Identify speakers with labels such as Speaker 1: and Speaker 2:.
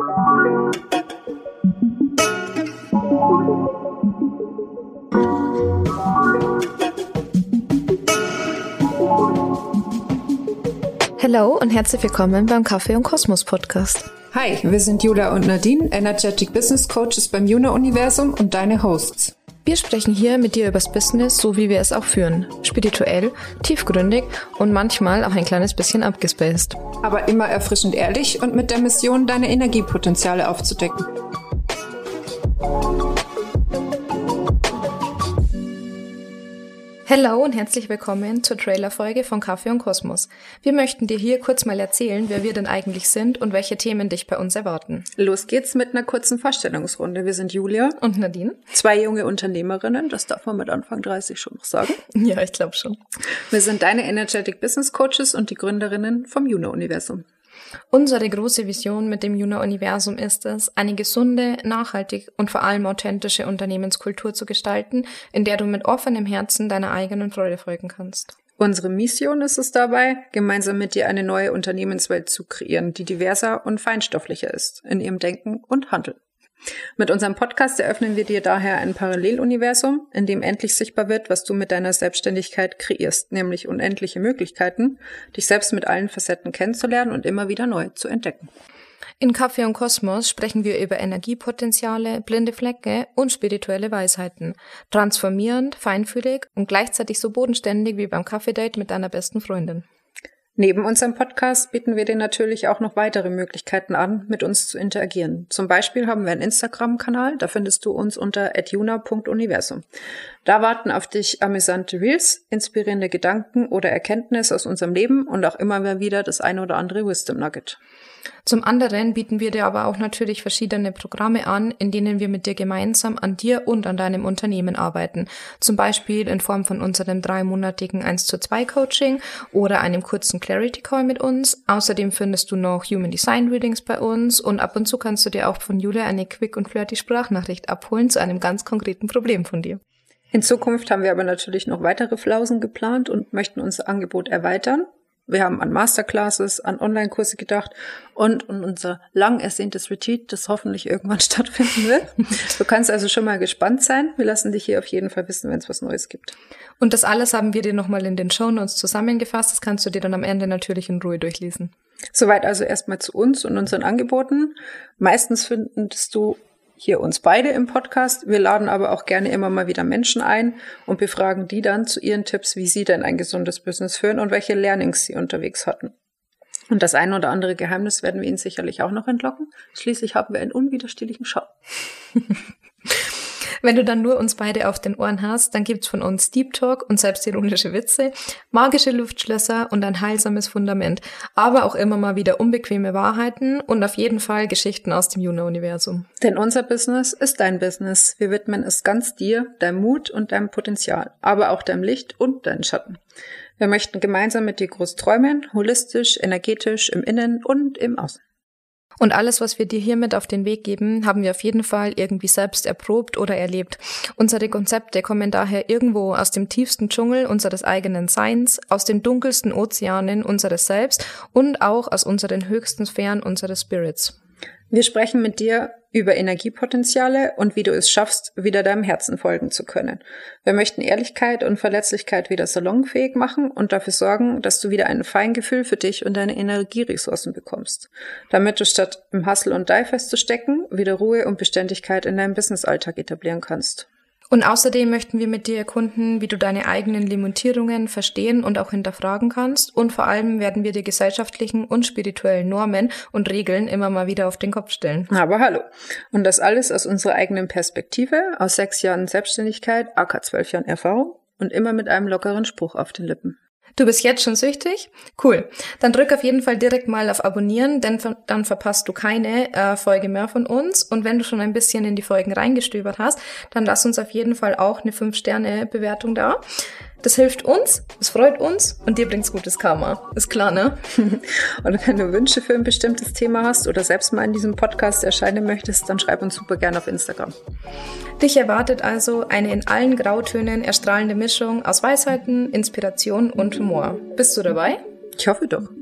Speaker 1: Hallo und herzlich willkommen beim Kaffee und Kosmos Podcast.
Speaker 2: Hi, wir sind Julia und Nadine, Energetic Business Coaches beim Juna Universum und deine Hosts.
Speaker 1: Wir sprechen hier mit dir übers Business, so wie wir es auch führen. Spirituell, tiefgründig und manchmal auch ein kleines bisschen abgespaced.
Speaker 2: Aber immer erfrischend ehrlich und mit der Mission, deine Energiepotenziale aufzudecken.
Speaker 1: Hallo und herzlich willkommen zur Trailerfolge von Kaffee und Kosmos. Wir möchten dir hier kurz mal erzählen, wer wir denn eigentlich sind und welche Themen dich bei uns erwarten.
Speaker 2: Los geht's mit einer kurzen Vorstellungsrunde. Wir sind Julia
Speaker 1: und Nadine.
Speaker 2: Zwei junge Unternehmerinnen, das darf man mit Anfang 30 schon noch sagen.
Speaker 1: Ja, ich glaube schon.
Speaker 2: Wir sind deine Energetic Business Coaches und die Gründerinnen vom Juno-Universum.
Speaker 1: Unsere große Vision mit dem Juna-Universum ist es, eine gesunde, nachhaltig und vor allem authentische Unternehmenskultur zu gestalten, in der du mit offenem Herzen deiner eigenen Freude folgen kannst.
Speaker 2: Unsere Mission ist es dabei, gemeinsam mit dir eine neue Unternehmenswelt zu kreieren, die diverser und feinstofflicher ist in ihrem Denken und Handeln. Mit unserem Podcast eröffnen wir dir daher ein Paralleluniversum, in dem endlich sichtbar wird, was du mit deiner Selbstständigkeit kreierst, nämlich unendliche Möglichkeiten, dich selbst mit allen Facetten kennenzulernen und immer wieder neu zu entdecken.
Speaker 1: In Kaffee und Kosmos sprechen wir über Energiepotenziale, blinde Flecke und spirituelle Weisheiten. Transformierend, feinfühlig und gleichzeitig so bodenständig wie beim Kaffee-Date mit deiner besten Freundin.
Speaker 2: Neben unserem Podcast bieten wir dir natürlich auch noch weitere Möglichkeiten an, mit uns zu interagieren. Zum Beispiel haben wir einen Instagram-Kanal, da findest du uns unter adjuna.universum. Da warten auf dich amüsante Reels, inspirierende Gedanken oder Erkenntnisse aus unserem Leben und auch immer wieder das eine oder andere Wisdom Nugget.
Speaker 1: Zum anderen bieten wir dir aber auch natürlich verschiedene Programme an, in denen wir mit dir gemeinsam an dir und an deinem Unternehmen arbeiten. Zum Beispiel in Form von unserem dreimonatigen 1 zu 2 Coaching oder einem kurzen Clarity Call mit uns. Außerdem findest du noch Human Design Readings bei uns und ab und zu kannst du dir auch von Julia eine quick und flirty Sprachnachricht abholen zu einem ganz konkreten Problem von dir.
Speaker 2: In Zukunft haben wir aber natürlich noch weitere Flausen geplant und möchten unser Angebot erweitern. Wir haben an Masterclasses, an Online-Kurse gedacht und, und unser lang ersehntes Retreat, das hoffentlich irgendwann stattfinden wird. Du kannst also schon mal gespannt sein. Wir lassen dich hier auf jeden Fall wissen, wenn es was Neues gibt.
Speaker 1: Und das alles haben wir dir nochmal in den Show Notes zusammengefasst. Das kannst du dir dann am Ende natürlich in Ruhe durchlesen.
Speaker 2: Soweit also erstmal zu uns und unseren Angeboten. Meistens findest du hier uns beide im Podcast. Wir laden aber auch gerne immer mal wieder Menschen ein und befragen die dann zu ihren Tipps, wie sie denn ein gesundes Business führen und welche Learnings sie unterwegs hatten. Und das ein oder andere Geheimnis werden wir Ihnen sicherlich auch noch entlocken. Schließlich haben wir einen unwiderstehlichen Shop.
Speaker 1: Wenn du dann nur uns beide auf den Ohren hast, dann gibt's von uns Deep Talk und selbstironische Witze, magische Luftschlösser und ein heilsames Fundament, aber auch immer mal wieder unbequeme Wahrheiten und auf jeden Fall Geschichten aus dem Juna-Universum.
Speaker 2: Denn unser Business ist dein Business. Wir widmen es ganz dir, deinem Mut und deinem Potenzial, aber auch deinem Licht und deinen Schatten. Wir möchten gemeinsam mit dir groß träumen, holistisch, energetisch, im Innen und im Außen.
Speaker 1: Und alles, was wir dir hiermit auf den Weg geben, haben wir auf jeden Fall irgendwie selbst erprobt oder erlebt. Unsere Konzepte kommen daher irgendwo aus dem tiefsten Dschungel unseres eigenen Seins, aus den dunkelsten Ozeanen unseres Selbst und auch aus unseren höchsten Sphären unseres Spirits.
Speaker 2: Wir sprechen mit dir über Energiepotenziale und wie du es schaffst, wieder deinem Herzen folgen zu können. Wir möchten Ehrlichkeit und Verletzlichkeit wieder salonfähig machen und dafür sorgen, dass du wieder ein Feingefühl für dich und deine Energieressourcen bekommst, damit du statt im Hustle und Die festzustecken, wieder Ruhe und Beständigkeit in deinem Businessalltag etablieren kannst.
Speaker 1: Und außerdem möchten wir mit dir erkunden, wie du deine eigenen Limitierungen verstehen und auch hinterfragen kannst. Und vor allem werden wir die gesellschaftlichen und spirituellen Normen und Regeln immer mal wieder auf den Kopf stellen.
Speaker 2: Aber hallo. Und das alles aus unserer eigenen Perspektive, aus sechs Jahren Selbstständigkeit, AK zwölf Jahren Erfahrung und immer mit einem lockeren Spruch auf den Lippen.
Speaker 1: Du bist jetzt schon süchtig? Cool. Dann drück auf jeden Fall direkt mal auf Abonnieren, denn dann verpasst du keine äh, Folge mehr von uns. Und wenn du schon ein bisschen in die Folgen reingestöbert hast, dann lass uns auf jeden Fall auch eine 5-Sterne-Bewertung da. Das hilft uns, es freut uns und dir bringt's gutes Karma. Ist klar, ne?
Speaker 2: und wenn du Wünsche für ein bestimmtes Thema hast oder selbst mal in diesem Podcast erscheinen möchtest, dann schreib uns super gerne auf Instagram.
Speaker 1: Dich erwartet also eine in allen Grautönen erstrahlende Mischung aus Weisheiten, Inspiration und Humor. Bist du dabei?
Speaker 2: Ich hoffe doch.